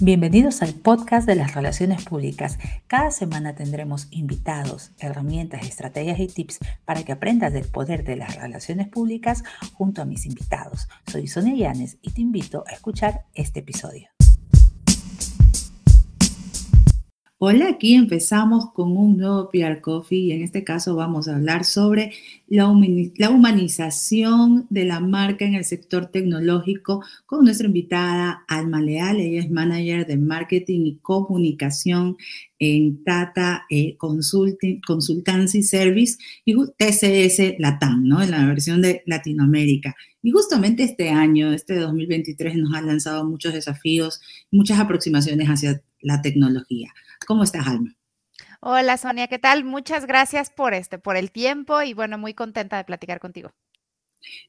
Bienvenidos al podcast de las relaciones públicas. Cada semana tendremos invitados, herramientas, estrategias y tips para que aprendas del poder de las relaciones públicas junto a mis invitados. Soy Sonia Llanes y te invito a escuchar este episodio. Hola, aquí empezamos con un nuevo PR Coffee y en este caso vamos a hablar sobre la, humanización de la marca en el sector tecnológico con nuestra invitada Alma Leal. Ella es manager de marketing y comunicación en Tata eh, Consultancy Service y TCS Latam, ¿no? En la versión de Latinoamérica. Y justamente este año, este 2023, nos ha lanzado muchos desafíos, muchas aproximaciones hacia la tecnología. ¿Cómo estás, Alma? Hola, Sonia, ¿qué tal? Muchas gracias por este, por el tiempo y bueno, muy contenta de platicar contigo.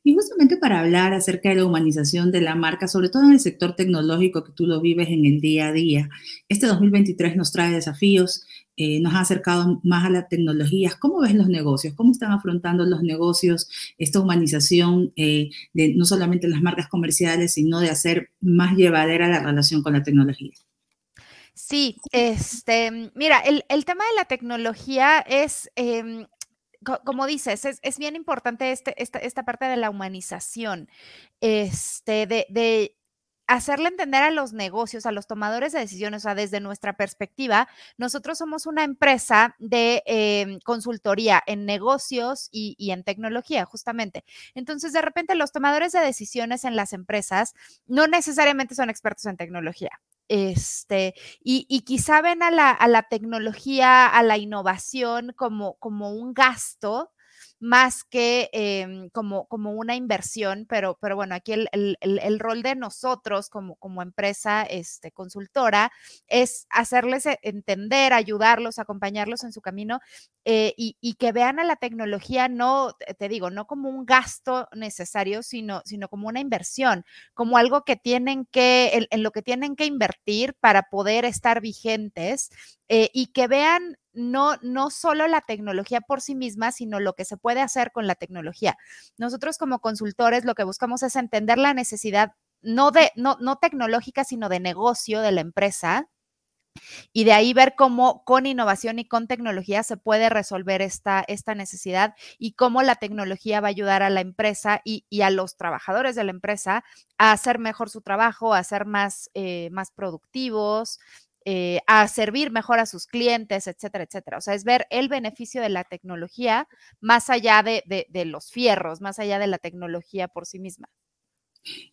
Y justamente para hablar acerca de la humanización de la marca, sobre todo en el sector tecnológico que tú lo vives en el día a día, este 2023 nos trae desafíos, eh, nos ha acercado más a las tecnologías. ¿Cómo ves los negocios? ¿Cómo están afrontando los negocios esta humanización eh, de no solamente las marcas comerciales, sino de hacer más llevadera la relación con la tecnología? Sí, este, mira, el, tema de la tecnología es, em, como dices, es, bien importante este, esta, esta, parte de la humanización, este, de, de hacerle entender a los negocios, a los tomadores de decisiones, o sea, desde nuestra perspectiva, nosotros somos una empresa de em, consultoría en negocios y, y, en tecnología, justamente. Entonces, de repente, los tomadores de decisiones en las empresas no necesariamente son expertos en tecnología. Este, y, y quizá ven a la, a la, tecnología, a la innovación como, como un gasto más que em, como, como una inversión, pero, pero bueno, aquí el, el, el, rol de nosotros como, como empresa este, consultora es hacerles e, entender, ayudarlos, acompañarlos en su camino eh, y, y, que vean a la tecnología no, te digo, no como un gasto necesario, sino, sino como una inversión, como algo que tienen que, en, en lo que tienen que invertir para poder estar vigentes eh, y que vean no, no solo la tecnología por sí misma, sino lo que se puede hacer con la tecnología. Nosotros como consultores lo que buscamos es entender la necesidad no de no, no tecnológica, sino de negocio de la empresa y de ahí ver cómo con innovación y con tecnología se puede resolver esta, esta necesidad y cómo la tecnología va a ayudar a la empresa y, y a los trabajadores de la empresa a hacer mejor su trabajo, a ser más, eh, más productivos, eh, a servir mejor a sus clientes, etcétera, etcétera. O sea, es ver el beneficio de la tecnología más allá de, de, los fierros, más allá de la tecnología por sí misma.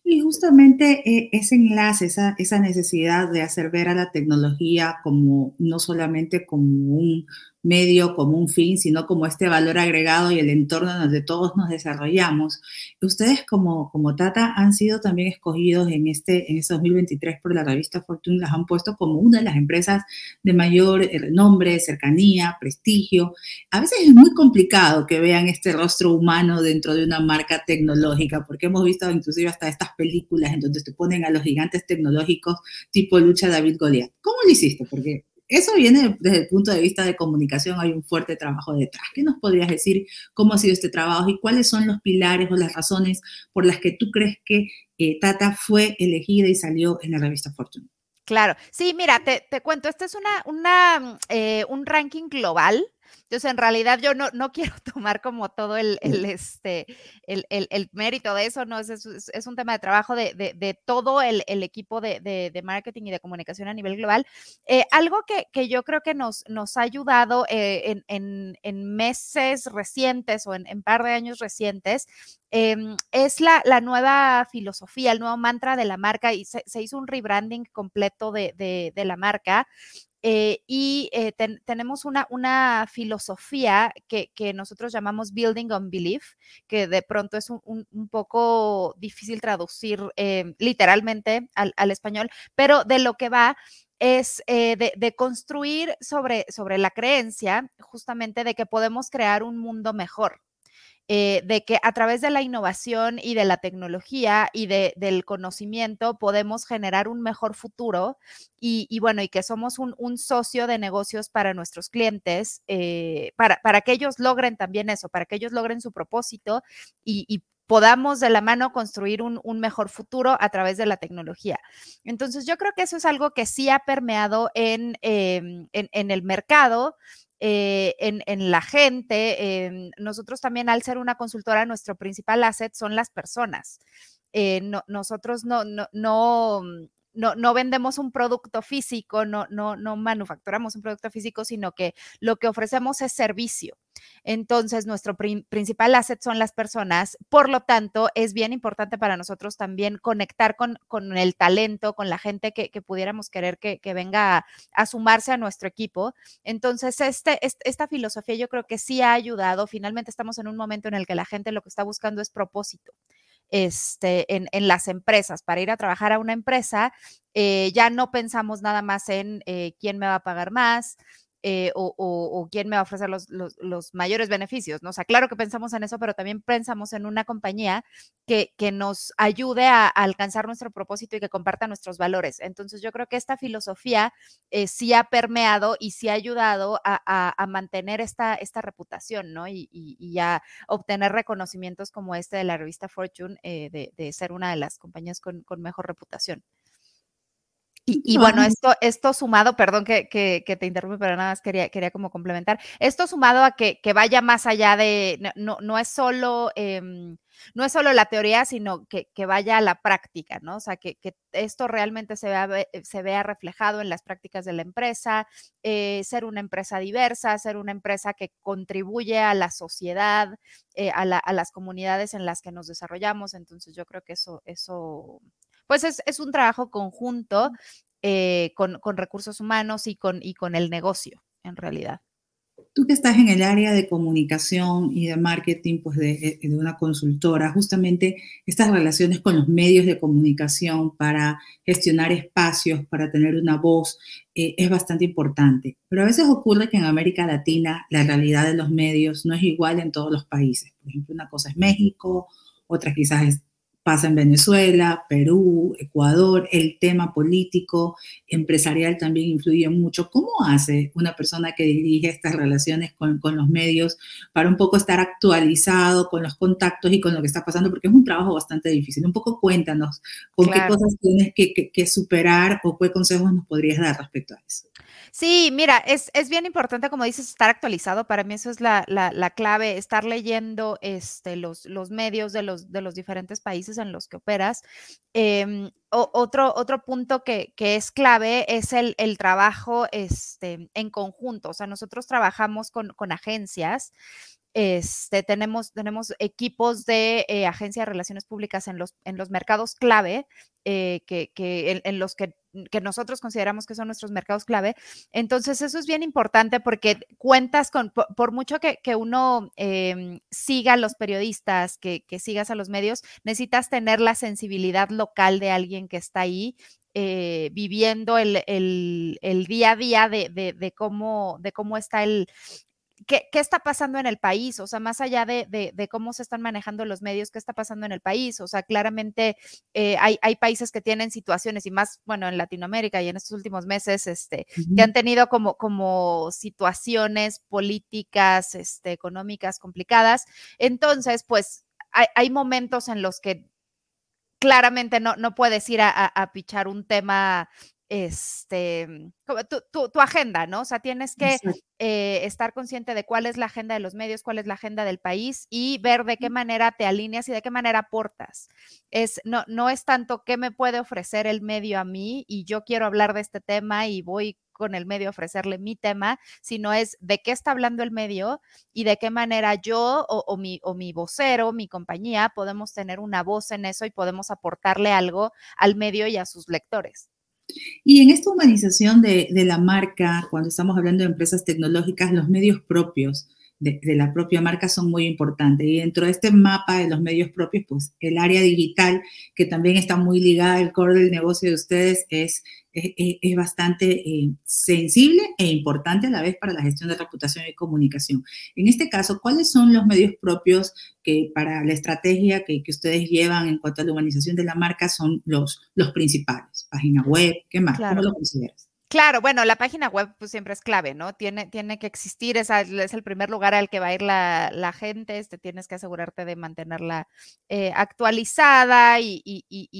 Y justamente eh, ese enlace, esa, esa necesidad de hacer ver a la tecnología como no solamente como un medio como un fin, sino como este valor agregado y el entorno donde todos nos desarrollamos. Ustedes como, como Tata han sido también escogidos en este, en este 2023 por la revista Fortune, las han puesto como una de las empresas de mayor eh, renombre, cercanía, prestigio. A veces es muy complicado que vean este rostro humano dentro de una marca tecnológica, porque hemos visto inclusive hasta estas películas en donde te ponen a los gigantes tecnológicos tipo lucha David Goliath. ¿Cómo lo hiciste? Porque eso viene desde el punto de vista de comunicación, hay un fuerte trabajo detrás. ¿Qué nos podrías decir cómo ha sido este trabajo y cuáles son los pilares o las razones por las que tú crees que eh, Tata fue elegida y salió en la revista Fortune? Claro, sí, mira, te, cuento, este es una, una eh, un ranking global entonces, en realidad yo no, no quiero tomar como todo el, el este, el, el, mérito de eso, no, es, es, un tema de trabajo de, de, de todo el, equipo de, de, marketing y de comunicación a nivel global. Eh, algo que, que, yo creo que nos, nos ha ayudado eh, en, en, en, meses recientes o en, en par de años recientes em, es la, la, nueva filosofía, el nuevo mantra de la marca y se, se hizo un rebranding completo de, de, de la marca eh, y eh, tenemos una, una filosofía que, que, nosotros llamamos Building on Belief, que de pronto es un, un, poco difícil traducir eh, literalmente al, al, español, pero de lo que va es de, de, construir sobre, sobre la creencia justamente de que podemos crear un mundo mejor. Eh, de que a través de la innovación y de la tecnología y de, del conocimiento podemos generar un mejor futuro y, bueno, y que somos un, socio de negocios para nuestros clientes, eh, para, para, que ellos logren también eso, para que ellos logren su propósito y, podamos de la mano construir un, mejor futuro a través de la tecnología. Entonces, yo creo que eso es algo que sí ha permeado en, em, en, el mercado. Eh, en, la gente. Nosotros también, al ser una consultora, nuestro principal asset son las personas. Eh, nosotros no, no, no, no, no vendemos un producto físico, no, no, no manufacturamos un producto físico, sino que lo que ofrecemos es servicio. Entonces, nuestro principal asset son las personas. Por lo tanto, es bien importante para nosotros también conectar con, con el talento, con la gente que, pudiéramos querer que, que venga a, sumarse a nuestro equipo. Entonces, este, esta filosofía yo creo que sí ha ayudado. Finalmente, estamos en un momento en el que la gente lo que está buscando es propósito este, en, las empresas. Para ir a trabajar a una empresa, eh, ya no pensamos nada más en eh, quién me va a pagar más, eh, o, quién me va a ofrecer los, mayores beneficios, ¿no? O sea, claro que pensamos en eso, pero también pensamos en una compañía que, que nos ayude a, alcanzar nuestro propósito y que comparta nuestros valores. Entonces, yo creo que esta filosofía eh, sí ha permeado y sí ha ayudado a, mantener esta, esta reputación, ¿no? Y, y, a obtener reconocimientos como este de la revista Fortune, eh, de, ser una de las compañías con mejor reputación. Y, bueno, esto, esto sumado, perdón que, que, te interrumpe, pero nada más quería, quería como complementar. Esto sumado a que, que vaya más allá de, no, no es solo, em, no es solo la teoría, sino que, que, vaya a la práctica, ¿no? O sea, que, esto realmente se vea, se vea reflejado en las prácticas de la empresa, eh, ser una empresa diversa, ser una empresa que contribuye a la sociedad, eh, a, la, a las comunidades en las que nos desarrollamos. Entonces, yo creo que eso, eso pues es, un trabajo conjunto eh, con, recursos humanos y con, y con el negocio, en realidad. Tú que estás en el área de comunicación y de marketing, pues de, una consultora, justamente estas relaciones con los medios de comunicación para gestionar espacios, para tener una voz, eh, es bastante importante. Pero a veces ocurre que en América Latina la realidad de los medios no es igual en todos los países. Por ejemplo, una cosa es México, otra quizás es pasa en Venezuela, Perú, Ecuador, el tema político, empresarial también influye mucho. ¿Cómo hace una persona que dirige estas relaciones con, los medios para un poco estar actualizado con los contactos y con lo que está pasando? Porque es un trabajo bastante difícil. Un poco cuéntanos con qué cosas tienes que superar o qué consejos nos podrías dar respecto a eso. Sí, mira, es, es, bien importante, como dices, estar actualizado. Para mí eso es la, la, clave, estar leyendo este, los, los medios de los, de los diferentes países en los que operas. Em, otro, otro punto que, que, es clave es el, el, trabajo este, en conjunto. O sea, nosotros trabajamos con, con agencias este, tenemos, tenemos equipos de eh, agencia de relaciones públicas en los, en los mercados clave, eh, que, que en, los que que nosotros consideramos que son nuestros mercados clave. Entonces, eso es bien importante porque cuentas con, por, mucho que, uno em, siga a los periodistas, que, sigas a los medios, necesitas tener la sensibilidad local de alguien que está ahí eh, viviendo el, día a día de, cómo, de cómo está el, ¿Qué, está pasando en el país? O sea, más allá de, cómo se están manejando los medios, ¿qué está pasando en el país? O sea, claramente eh, hay, países que tienen situaciones y más, bueno, en Latinoamérica y en estos últimos meses, este, que han tenido como, como situaciones políticas, este, económicas complicadas. Entonces, pues hay, momentos en los que claramente no, no puedes ir a, a pichar un tema este, tu, tu, agenda, ¿no? O sea, tienes que eh, estar consciente de cuál es la agenda de los medios, cuál es la agenda del país y ver de qué manera te alineas y de qué manera aportas. Es, no, no es tanto qué me puede ofrecer el medio a mí y yo quiero hablar de este tema y voy con el medio a ofrecerle mi tema, sino es de qué está hablando el medio y de qué manera yo o, o, mi, o mi vocero, mi compañía, podemos tener una voz en eso y podemos aportarle algo al medio y a sus lectores. Y en esta humanización de, la marca, cuando estamos hablando de empresas tecnológicas, los medios propios de, la propia marca son muy importantes. Y dentro de este mapa de los medios propios, pues el área digital, que también está muy ligada al core del negocio de ustedes, es es, bastante eh, sensible e importante a la vez para la gestión de reputación y comunicación. En este caso, ¿cuáles son los medios propios que para la estrategia que, ustedes llevan en cuanto a la humanización de la marca son los, los principales? Página web, ¿qué más? ¿Cómo lo consideras? Claro, bueno, la página web pues siempre es clave, ¿no? Tiene, tiene que existir, es, es el primer lugar al que va a ir la, gente, este, tienes que asegurarte de mantenerla eh, actualizada y,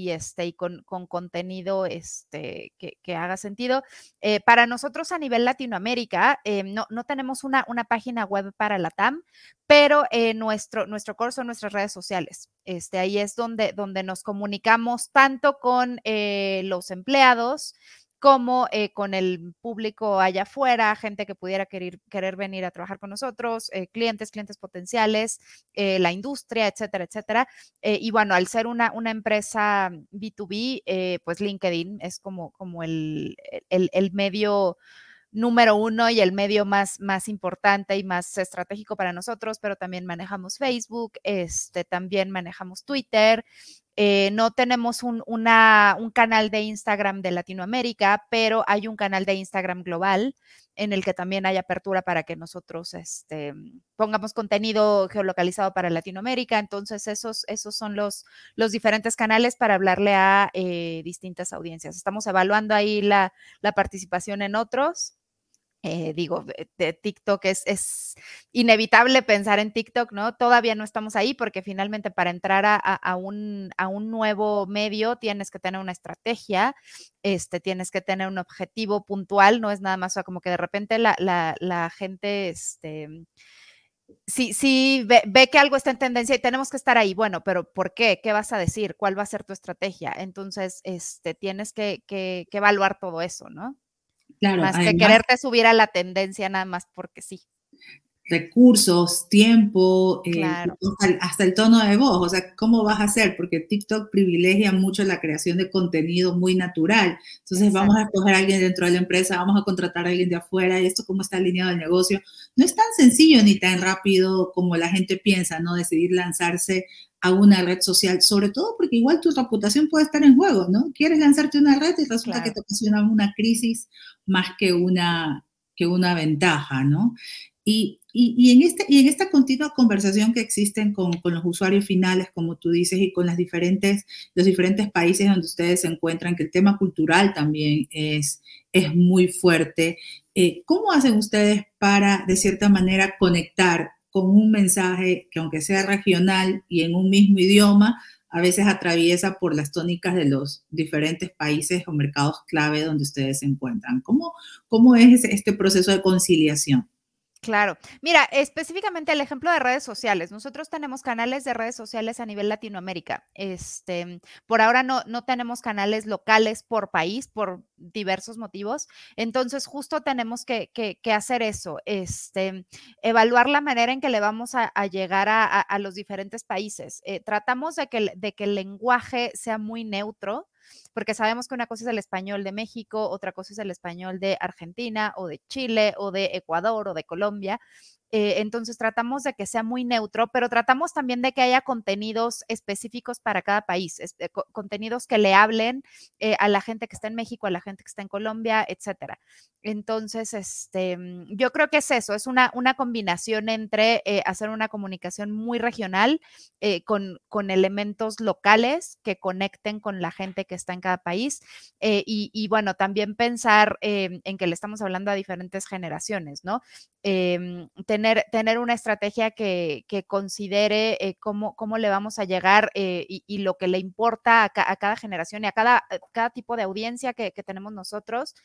este, y con, contenido este, que, haga sentido. Eh, para nosotros a nivel Latinoamérica, eh, no, no, tenemos una, una, página web para la TAM, pero nuestro, nuestro curso nuestras redes sociales. Este, ahí es donde, donde nos comunicamos tanto con los empleados, como eh, con el público allá afuera, gente que pudiera querer, querer venir a trabajar con nosotros, eh, clientes, clientes potenciales, eh, la industria, etcétera, etcétera. y bueno, al ser una, una empresa B2B, pues LinkedIn es como, como el, el, el medio número uno y el medio más, más importante y más estratégico para nosotros, pero también manejamos Facebook, este, también manejamos Twitter. Eh, no tenemos un, una, un canal de Instagram de Latinoamérica, pero hay un canal de Instagram global en el que también hay apertura para que nosotros este, pongamos contenido geolocalizado para Latinoamérica. Entonces, esos, esos son los, los diferentes canales para hablarle a eh, distintas audiencias. Estamos evaluando ahí la, la participación en otros eh, digo, de, TikTok es, es, inevitable pensar en TikTok, ¿no? Todavía no estamos ahí porque finalmente para entrar a, un, a, un, nuevo medio tienes que tener una estrategia, este, tienes que tener un objetivo puntual, no es nada más como que de repente la, la, la gente, este, sí, sí ve, ve, que algo está en tendencia y tenemos que estar ahí. Bueno, pero ¿por qué? ¿Qué vas a decir? ¿Cuál va a ser tu estrategia? Entonces, este, tienes que, que evaluar todo eso, ¿no? Más que quererte subir a la tendencia nada más porque sí. Recursos, tiempo, eh, hasta, el tono de voz, o sea, ¿cómo vas a hacer? Porque TikTok privilegia mucho la creación de contenido muy natural. Entonces vamos a escoger a alguien dentro de la empresa, vamos a contratar a alguien de afuera, y esto cómo está alineado el negocio. No es tan sencillo ni tan rápido como la gente piensa, ¿no? Decidir lanzarse a una red social, sobre todo porque igual tu reputación puede estar en juego, ¿no? Quieres lanzarte una red y resulta que te ocasiona una crisis más que una, que una ventaja, ¿no? Y, y, en este, y en esta continua conversación que existen con, con, los usuarios finales, como tú dices, y con las diferentes, los diferentes países donde ustedes se encuentran, que el tema cultural también es, es muy fuerte, eh, ¿cómo hacen ustedes para, de cierta manera, conectar con un mensaje que aunque sea regional y en un mismo idioma, a veces atraviesa por las tónicas de los diferentes países o mercados clave donde ustedes se encuentran. ¿Cómo, cómo es este proceso de conciliación? Claro. Mira, específicamente el ejemplo de redes sociales. Nosotros tenemos canales de redes sociales a nivel Latinoamérica. Este, por ahora no, no tenemos canales locales por país por diversos motivos. Entonces, justo tenemos que, hacer eso, este, evaluar la manera en que le vamos a, llegar a, los diferentes países. Eh, tratamos de que, de que el lenguaje sea muy neutro porque sabemos que una cosa es el español de México, otra cosa es el español de Argentina o de Chile o de Ecuador o de Colombia. Eh, entonces tratamos de que sea muy neutro, pero tratamos también de que haya contenidos específicos para cada país, eh, contenidos que le hablen eh, a la gente que está en México, a la gente que está en Colombia, etcétera. Entonces, este, mm, yo creo que es eso, es una, una combinación entre hacer una comunicación muy regional con, con, elementos locales que conecten con la gente que está en cada país y, y, bueno, también pensar en que le estamos hablando a diferentes generaciones, ¿no? Em, tener, tener una estrategia que, considere eh, cómo, cómo, le vamos a llegar eh, y, lo que le importa a, cada generación y a cada, eh, cada tipo de audiencia que, tenemos nosotros.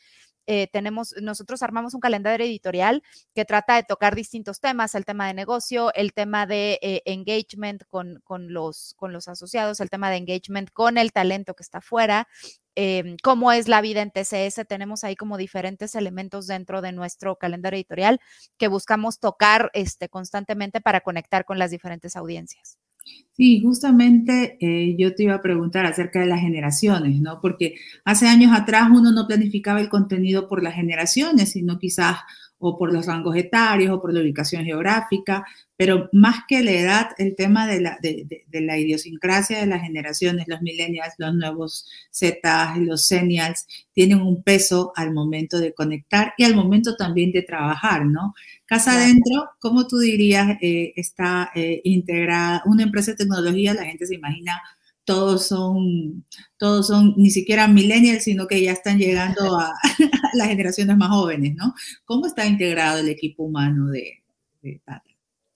tenemos, nosotros armamos un calendario editorial que trata de tocar distintos temas, el tema de negocio, el tema de engagement con, con, los, con los asociados, el tema de engagement con el talento que está afuera, Em, cómo es la vida en TCS. Tenemos ahí como diferentes elementos dentro de nuestro calendario editorial que buscamos tocar este, constantemente para conectar con las diferentes audiencias. Sí, justamente eh, yo te iba a preguntar acerca de las generaciones, ¿no? Porque hace años atrás uno no planificaba el contenido por las generaciones, sino quizás o por los rangos etarios o por la ubicación geográfica, pero más que la edad, el tema de la, de, la idiosincrasia de las generaciones, los millennials, los nuevos Z, los senials, tienen un peso al momento de conectar y al momento también de trabajar, ¿no? Casa adentro, ¿cómo tú dirías, eh, está eh, integrada una empresa de tecnología? La gente se imagina todos son, todos son ni siquiera millennials, sino que ya están llegando a, las generaciones más jóvenes, ¿no? ¿Cómo está integrado el equipo humano de, de?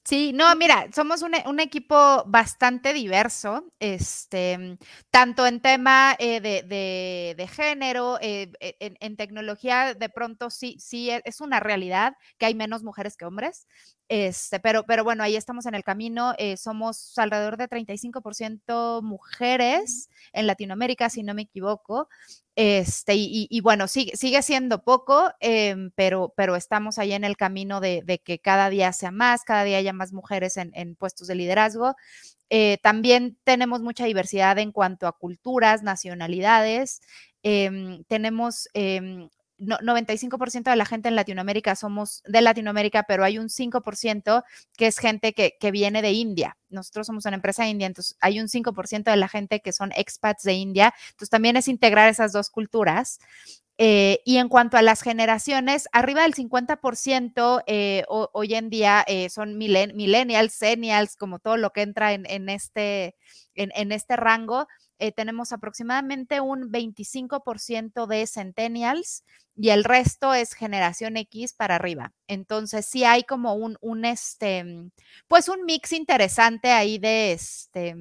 Sí, no, mira, somos un, un, equipo bastante diverso, este, tanto en tema eh, de, de, de, género, eh, e, en, en, tecnología, de pronto sí, sí e, es una realidad que hay menos mujeres que hombres, este, pero, pero bueno, ahí estamos en el camino, eh, somos alrededor de 35% mujeres en Latinoamérica, si no me equivoco, este, y, bueno, sigue, sigue siendo poco, eh, pero, pero estamos ahí en el camino de, que cada día sea más, cada día haya más mujeres en, puestos de liderazgo. Eh, también tenemos mucha diversidad en cuanto a culturas, nacionalidades. Eh, tenemos em, no, 95% de la gente en Latinoamérica somos de Latinoamérica, pero hay un 5% que es gente que, que, viene de India. Nosotros somos una empresa india, entonces hay un 5% de la gente que son expats de India. Entonces también es integrar esas dos culturas. Eh, y en cuanto a las generaciones, arriba del 50% eh, hoy en día eh, son millen millennials, senials, como todo lo que entra en, en este, en, este rango. Eh, tenemos aproximadamente un 25% de centennials y el resto es generación X para arriba. Entonces sí hay como un, un este, pues un mix interesante ahí de este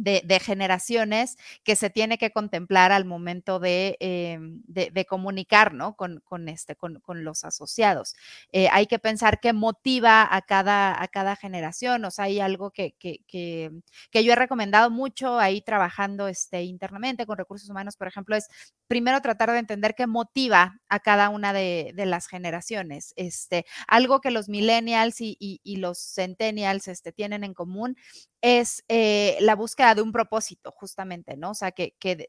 de, generaciones que se tiene que contemplar al momento de, eh, de, comunicar ¿no? con, con, este, con, con los asociados. Eh, hay que pensar qué motiva a cada, a cada generación. O sea, hay algo que, que, que, yo he recomendado mucho ahí trabajando este, internamente con recursos humanos, por ejemplo, es primero tratar de entender qué motiva a cada una de, de las generaciones. Este, algo que los millennials y, y, y los centennials este, tienen en común es eh, la búsqueda de un propósito, justamente, ¿no? O sea, que, que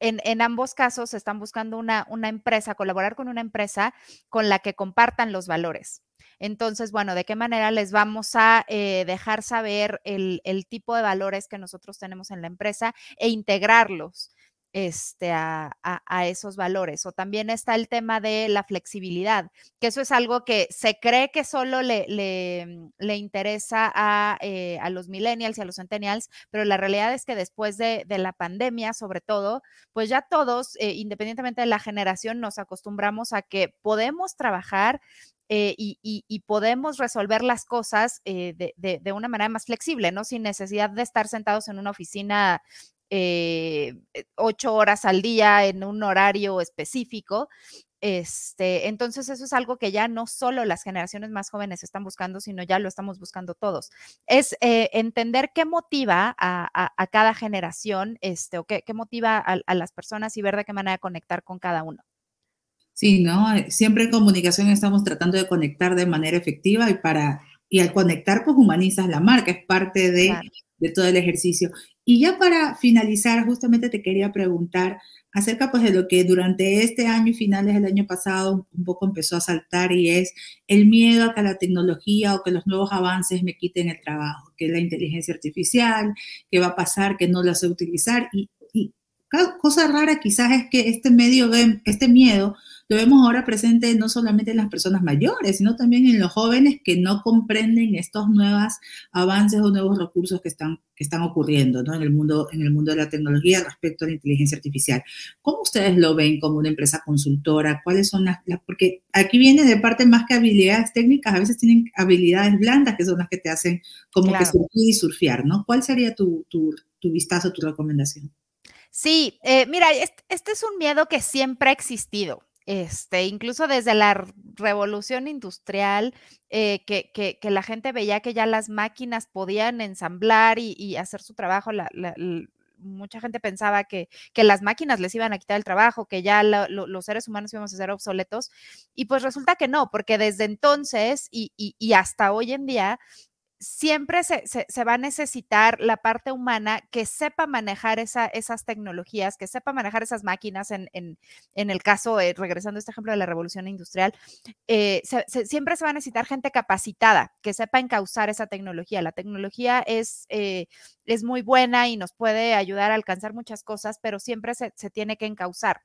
en, en, ambos casos están buscando una, una, empresa, colaborar con una empresa con la que compartan los valores. Entonces, bueno, ¿de qué manera les vamos a eh, dejar saber el, el, tipo de valores que nosotros tenemos en la empresa e integrarlos? Este, a, esos valores. O también está el tema de la flexibilidad, que eso es algo que se cree que solo le, le, mm, le interesa a, eh, a, los millennials y a los centennials, pero la realidad es que después de, de la pandemia, sobre todo, pues ya todos, eh, independientemente de la generación, nos acostumbramos a que podemos trabajar eh, y, y, podemos resolver las cosas de, de, de, una manera más flexible, ¿no? Sin necesidad de estar sentados en una oficina eh, ocho horas al día en un horario específico. Este, entonces eso es algo que ya no solo las generaciones más jóvenes están buscando, sino ya lo estamos buscando todos. Es eh, entender qué motiva a, a, a, cada generación, este, o qué, qué motiva a, a, las personas y ver de qué manera conectar con cada uno. Sí, ¿no? Siempre en comunicación estamos tratando de conectar de manera efectiva y para, y al conectar, pues humanizas la marca, es parte de, claro. de todo el ejercicio. Y ya para finalizar, justamente te quería preguntar acerca pues de lo que durante este año y finales del año pasado un poco empezó a saltar y es el miedo a que la tecnología o que los nuevos avances me quiten el trabajo, que la inteligencia artificial, que va a pasar, que no la sé utilizar. Y, y cosa rara quizás es que este medio, este miedo lo vemos ahora presente no solamente en las personas mayores, sino también en los jóvenes que no comprenden estos nuevos avances o nuevos recursos que están, que están ocurriendo ¿no? en, el mundo, en el mundo de la tecnología respecto a la inteligencia artificial. ¿Cómo ustedes lo ven como una empresa consultora? ¿Cuáles son las, las porque aquí viene de parte más que habilidades técnicas, a veces tienen habilidades blandas que son las que te hacen como claro. que surfir y surfear, ¿no? ¿Cuál sería tu, tu, tu vistazo, tu recomendación? Sí, eh, mira, este, este, es un miedo que siempre ha existido. Este, incluso desde la revolución industrial, eh, que, la gente veía que ya las máquinas podían ensamblar y, hacer su trabajo, mucha gente pensaba que, las máquinas les iban a quitar el trabajo, que ya lo, lo, los seres humanos íbamos a ser obsoletos, y pues resulta que no, porque desde entonces y hasta hoy en día siempre se, se, va a necesitar la parte humana que sepa manejar esa, esas tecnologías, que sepa manejar esas máquinas, en, en, en el caso, eh, regresando a este ejemplo de la revolución industrial, eh, siempre se va a necesitar gente capacitada, que sepa encauzar esa tecnología. La tecnología es, eh, es muy buena y nos puede ayudar a alcanzar muchas cosas, pero siempre se, tiene que encauzar.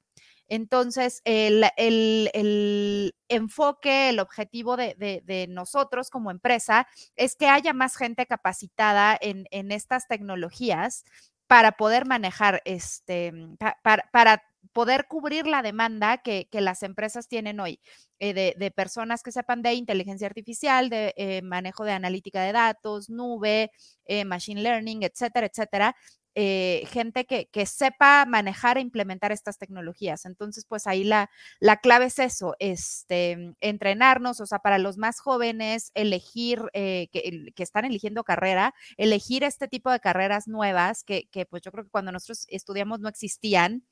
Entonces, el, el, enfoque, el objetivo de, nosotros como empresa es que haya más gente capacitada en, estas tecnologías para poder manejar, este, para, poder cubrir la demanda que, las empresas tienen hoy eh, de, personas que sepan de inteligencia artificial, de eh, manejo de analítica de datos, nube, eh, machine learning, etcétera, etcétera. Eh, gente que, sepa manejar e implementar estas tecnologías. Entonces, pues ahí la, la clave es eso, este, entrenarnos, o sea, para los más jóvenes, elegir, eh, que, están eligiendo carrera, elegir este tipo de carreras nuevas que, pues yo creo que cuando nosotros estudiamos no existían.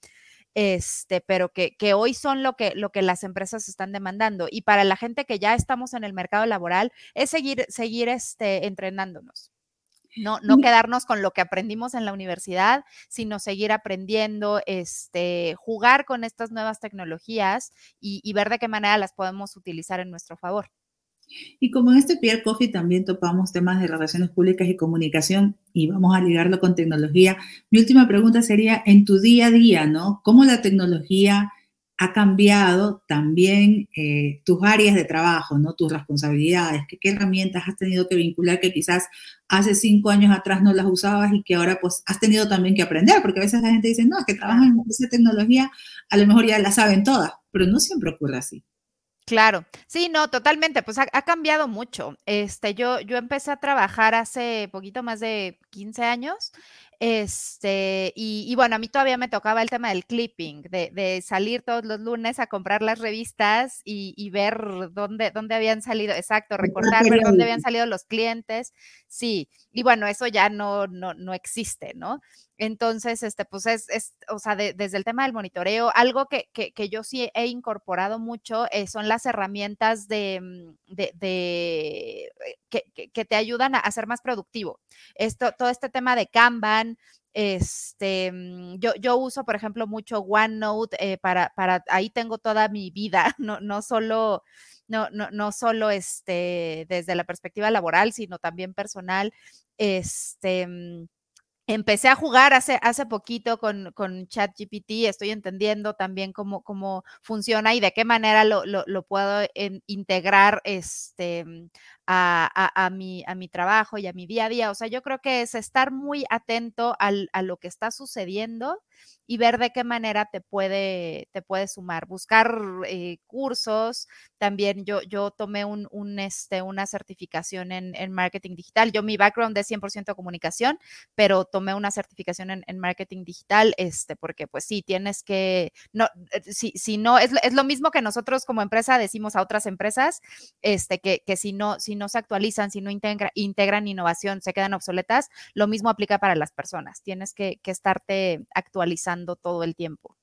Este, pero que, que hoy son lo que, lo que las empresas están demandando. Y para la gente que ya estamos en el mercado laboral, es seguir, seguir este, entrenándonos. No, no quedarnos con lo que aprendimos en la universidad, sino seguir aprendiendo, este, jugar con estas nuevas tecnologías y, ver de qué manera las podemos utilizar en nuestro favor. Y como en este Pierre Coffee también topamos temas de relaciones públicas y comunicación y vamos a ligarlo con tecnología, mi última pregunta sería, en tu día a día, ¿no? ¿Cómo la tecnología ha cambiado también eh, tus áreas de trabajo, ¿no? tus responsabilidades, ¿Qué, herramientas has tenido que vincular que quizás hace cinco años atrás no las usabas y que ahora pues has tenido también que aprender, porque a veces la gente dice, no, es que trabajan en esa tecnología, a lo mejor ya la saben todas, pero no siempre ocurre así. Claro, sí, no, totalmente, pues ha, cambiado mucho. Este, yo, yo empecé a trabajar hace poquito más de 15 años este, y, bueno, a mí todavía me tocaba el tema del clipping, de, salir todos los lunes a comprar las revistas y, ver dónde, dónde habían salido, exacto, recordar dónde habían salido los clientes. Sí, y bueno, eso ya no, no, no existe, ¿no? Entonces, este, pues es, es o sea, desde el tema del monitoreo, algo que, que, que yo sí he incorporado mucho eh, son las herramientas de, mm, de, de eh, que, que, te ayudan a, ser más productivo. Esto, todo este tema de Kanban, este, mm, yo, yo uso, por ejemplo, mucho OneNote eh, para, para, ahí tengo toda mi vida, no, no solo, no, no, no solo este, desde la perspectiva laboral, sino también personal. Este, mm, Empecé a jugar hace, hace poquito con, con ChatGPT, estoy entendiendo también cómo, cómo funciona y de qué manera lo, lo, puedo integrar este, a, a, mi, a mi trabajo y a mi día a día. O sea, yo creo que es estar muy atento al, a lo que está sucediendo y ver de qué manera te puede, te puede sumar. Buscar eh, cursos. También yo, yo tomé un, un este, una certificación en, en, marketing digital. Yo mi background es 100% comunicación, pero tomé una certificación en, en, marketing digital, este, porque pues sí, tienes que, no, eh, si, si no, es, es, lo mismo que nosotros como empresa decimos a otras empresas, este, que, que si no, si no se actualizan, si no integra, integran innovación, se quedan obsoletas, lo mismo aplica para las personas. Tienes que, que estarte actualizando todo el tiempo.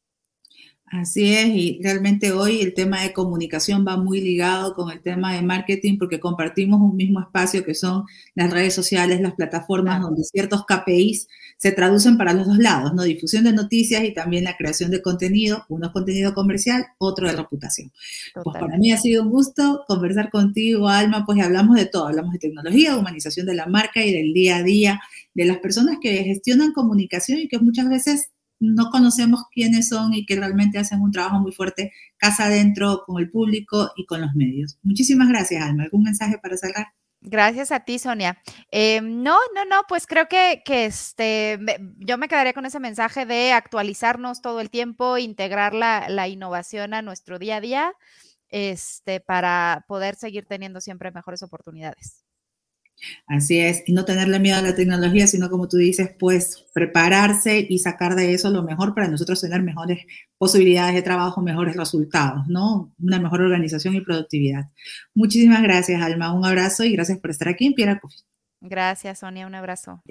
Así es, y realmente hoy el tema de comunicación va muy ligado con el tema de marketing porque compartimos un mismo espacio que son las redes sociales, las plataformas donde ciertos KPIs se traducen para los dos lados, ¿no? Difusión de noticias y también la creación de contenido, uno es contenido comercial, otro de reputación. Pues para mí ha sido un gusto conversar contigo, Alma, pues hablamos de todo, hablamos de tecnología, de humanización de la marca y del día a día de las personas que gestionan comunicación y que muchas veces no conocemos quiénes son y que realmente hacen un trabajo muy fuerte casa adentro con el público y con los medios. Muchísimas gracias, Alma. ¿Algún mensaje para cerrar? Gracias a ti, Sonia. Eh, no, no, no, pues creo que, que este, yo me quedaría con ese mensaje de actualizarnos todo el tiempo, integrar la, la innovación a nuestro día a día, este, para poder seguir teniendo siempre mejores oportunidades. Así es, y no tenerle miedo a la tecnología, sino como tú dices, pues prepararse y sacar de eso lo mejor para nosotros tener mejores posibilidades de trabajo, mejores resultados, ¿no? Una mejor organización y productividad. Muchísimas gracias, Alma. Un abrazo y gracias por estar aquí en Piedra Coffee. Gracias, Sonia. Un abrazo.